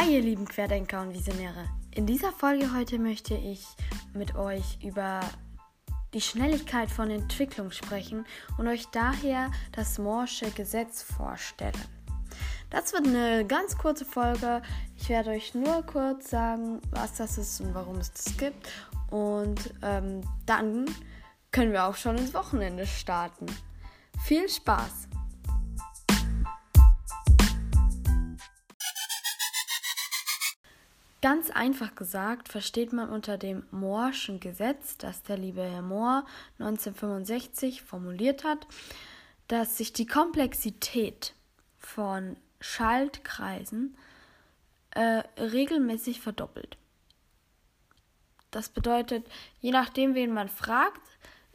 Hi ihr lieben Querdenker und Visionäre. In dieser Folge heute möchte ich mit euch über die Schnelligkeit von Entwicklung sprechen und euch daher das Moore'sche Gesetz vorstellen. Das wird eine ganz kurze Folge. Ich werde euch nur kurz sagen, was das ist und warum es das gibt. Und ähm, dann können wir auch schon ins Wochenende starten. Viel Spaß! Ganz einfach gesagt versteht man unter dem Moore'schen Gesetz, das der liebe Herr Moore 1965 formuliert hat, dass sich die Komplexität von Schaltkreisen äh, regelmäßig verdoppelt. Das bedeutet, je nachdem, wen man fragt,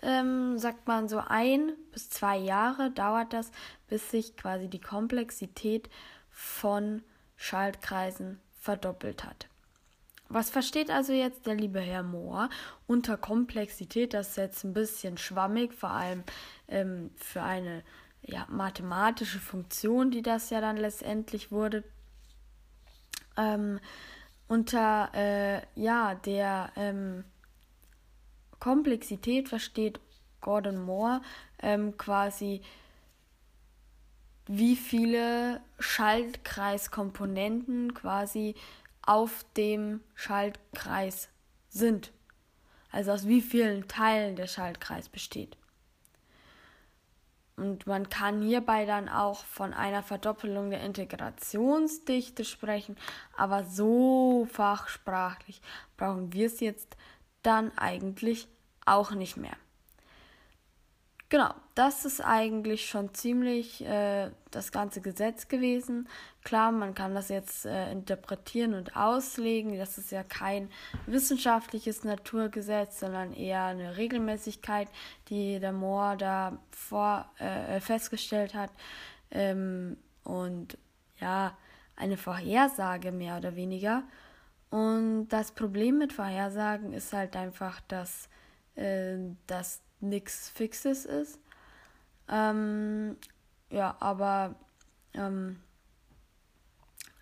ähm, sagt man so ein bis zwei Jahre dauert das, bis sich quasi die Komplexität von Schaltkreisen verdoppelt hat. Was versteht also jetzt der liebe Herr Mohr unter Komplexität? Das ist jetzt ein bisschen schwammig, vor allem ähm, für eine ja, mathematische Funktion, die das ja dann letztendlich wurde. Ähm, unter äh, ja, der ähm, Komplexität versteht Gordon Moore ähm, quasi, wie viele Schaltkreiskomponenten quasi auf dem Schaltkreis sind. Also aus wie vielen Teilen der Schaltkreis besteht. Und man kann hierbei dann auch von einer Verdoppelung der Integrationsdichte sprechen, aber so fachsprachlich brauchen wir es jetzt dann eigentlich auch nicht mehr. Genau, das ist eigentlich schon ziemlich äh, das ganze Gesetz gewesen. Klar, man kann das jetzt äh, interpretieren und auslegen. Das ist ja kein wissenschaftliches Naturgesetz, sondern eher eine Regelmäßigkeit, die der Moore da vor, äh, festgestellt hat. Ähm, und ja, eine Vorhersage mehr oder weniger. Und das Problem mit Vorhersagen ist halt einfach, dass, äh, dass nichts Fixes ist. Ähm, ja, aber ähm,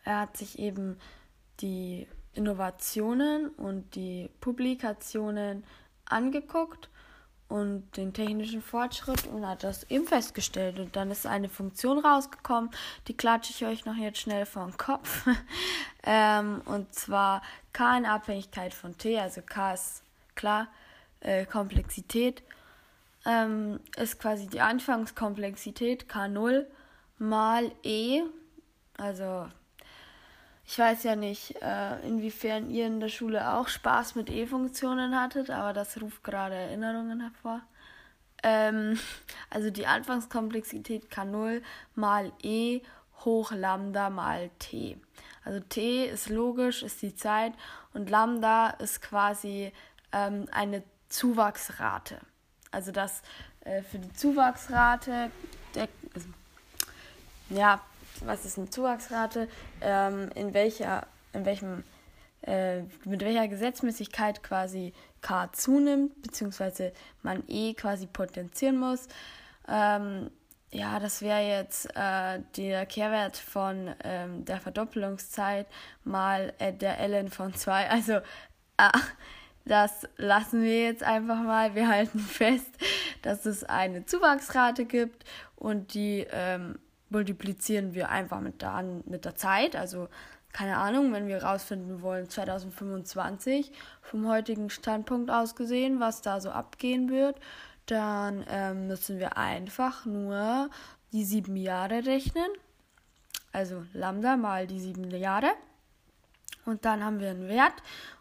er hat sich eben die Innovationen und die Publikationen angeguckt und den technischen Fortschritt und hat das eben festgestellt. Und dann ist eine Funktion rausgekommen, die klatsche ich euch noch jetzt schnell vor den Kopf. ähm, und zwar K in Abhängigkeit von T, also K ist klar, äh, Komplexität ähm, ist quasi die Anfangskomplexität K0 mal E. Also ich weiß ja nicht, äh, inwiefern ihr in der Schule auch Spaß mit E-Funktionen hattet, aber das ruft gerade Erinnerungen hervor. Ähm, also die Anfangskomplexität K0 mal E hoch Lambda mal T. Also T ist logisch, ist die Zeit und Lambda ist quasi ähm, eine Zuwachsrate. Also dass äh, für die Zuwachsrate, der, also, ja, was ist eine Zuwachsrate, ähm, in welcher, in welchem, äh, mit welcher Gesetzmäßigkeit quasi K zunimmt, beziehungsweise man E quasi potenzieren muss. Ähm, ja, das wäre jetzt äh, der Kehrwert von ähm, der Verdoppelungszeit mal äh, der ln von 2. Also, äh, das lassen wir jetzt einfach mal. Wir halten fest, dass es eine Zuwachsrate gibt und die ähm, multiplizieren wir einfach mit der, mit der Zeit. Also keine Ahnung, wenn wir rausfinden wollen, 2025 vom heutigen Standpunkt aus gesehen, was da so abgehen wird, dann ähm, müssen wir einfach nur die sieben Jahre rechnen. Also Lambda mal die sieben Jahre und dann haben wir einen Wert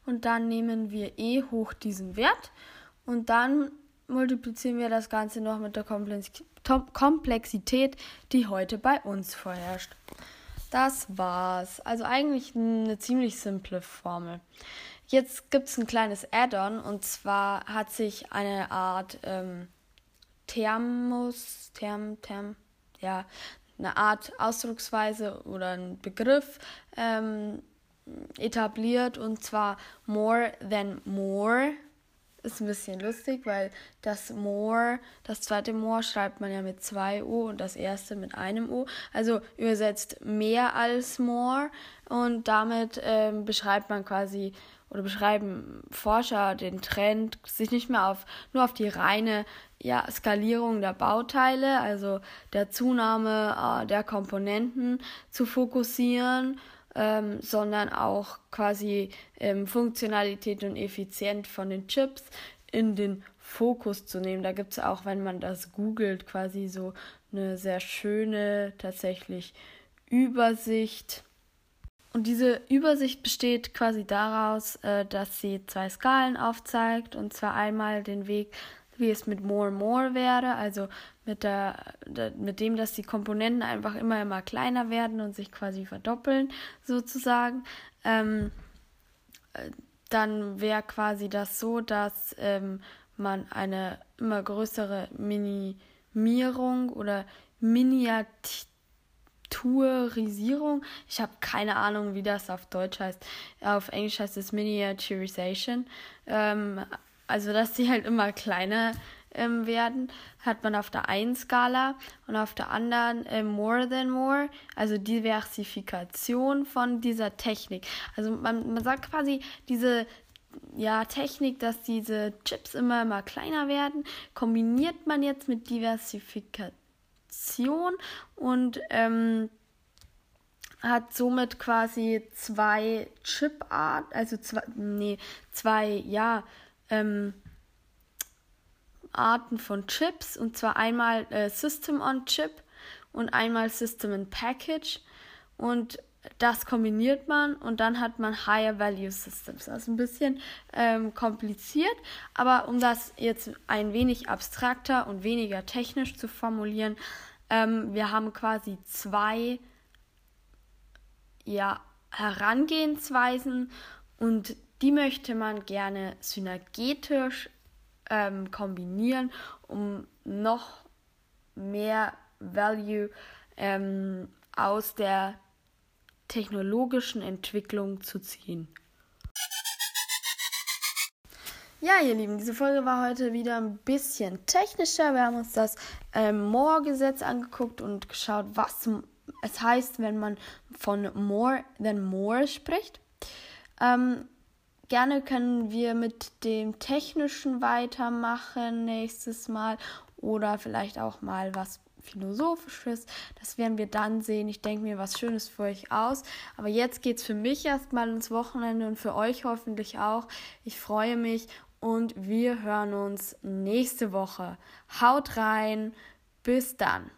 und dann nehmen wir e hoch diesen Wert und dann multiplizieren wir das Ganze noch mit der Komplexität, die heute bei uns vorherrscht. Das war's. Also eigentlich eine ziemlich simple Formel. Jetzt gibt es ein kleines Add-on und zwar hat sich eine Art ähm, Thermus, Therm, Therm, ja, eine Art Ausdrucksweise oder ein Begriff ähm, etabliert und zwar more than more. Ist ein bisschen lustig, weil das more, das zweite more schreibt man ja mit zwei O und das erste mit einem O. Also übersetzt mehr als more. Und damit ähm, beschreibt man quasi oder beschreiben Forscher den Trend, sich nicht mehr auf nur auf die reine ja, Skalierung der Bauteile, also der Zunahme äh, der Komponenten zu fokussieren ähm, sondern auch quasi ähm, Funktionalität und Effizienz von den Chips in den Fokus zu nehmen. Da gibt es auch, wenn man das googelt, quasi so eine sehr schöne tatsächlich Übersicht. Und diese Übersicht besteht quasi daraus, äh, dass sie zwei Skalen aufzeigt, und zwar einmal den Weg wie es mit More More wäre, also mit, der, mit dem, dass die Komponenten einfach immer, immer kleiner werden und sich quasi verdoppeln, sozusagen. Ähm, äh, dann wäre quasi das so, dass ähm, man eine immer größere Minimierung oder Miniaturisierung, ich habe keine Ahnung, wie das auf Deutsch heißt, auf Englisch heißt es Miniaturization, ähm, also dass sie halt immer kleiner ähm, werden, hat man auf der einen Skala und auf der anderen äh, More than More, also Diversifikation von dieser Technik. Also man, man sagt quasi, diese ja, Technik, dass diese Chips immer, immer kleiner werden, kombiniert man jetzt mit Diversifikation und ähm, hat somit quasi zwei Chip-Art, also zwei, nee, zwei, ja, ähm, Arten von Chips und zwar einmal äh, System on Chip und einmal System in Package und das kombiniert man und dann hat man Higher Value Systems. Das ist ein bisschen ähm, kompliziert, aber um das jetzt ein wenig abstrakter und weniger technisch zu formulieren, ähm, wir haben quasi zwei ja, Herangehensweisen und die möchte man gerne synergetisch ähm, kombinieren, um noch mehr Value ähm, aus der technologischen Entwicklung zu ziehen. Ja, ihr Lieben, diese Folge war heute wieder ein bisschen technischer. Wir haben uns das ähm, Moore-Gesetz angeguckt und geschaut, was es heißt, wenn man von more than more spricht. Ähm, Gerne können wir mit dem Technischen weitermachen nächstes Mal oder vielleicht auch mal was Philosophisches. Das werden wir dann sehen. Ich denke mir was Schönes für euch aus. Aber jetzt geht es für mich erstmal ins Wochenende und für euch hoffentlich auch. Ich freue mich und wir hören uns nächste Woche. Haut rein. Bis dann.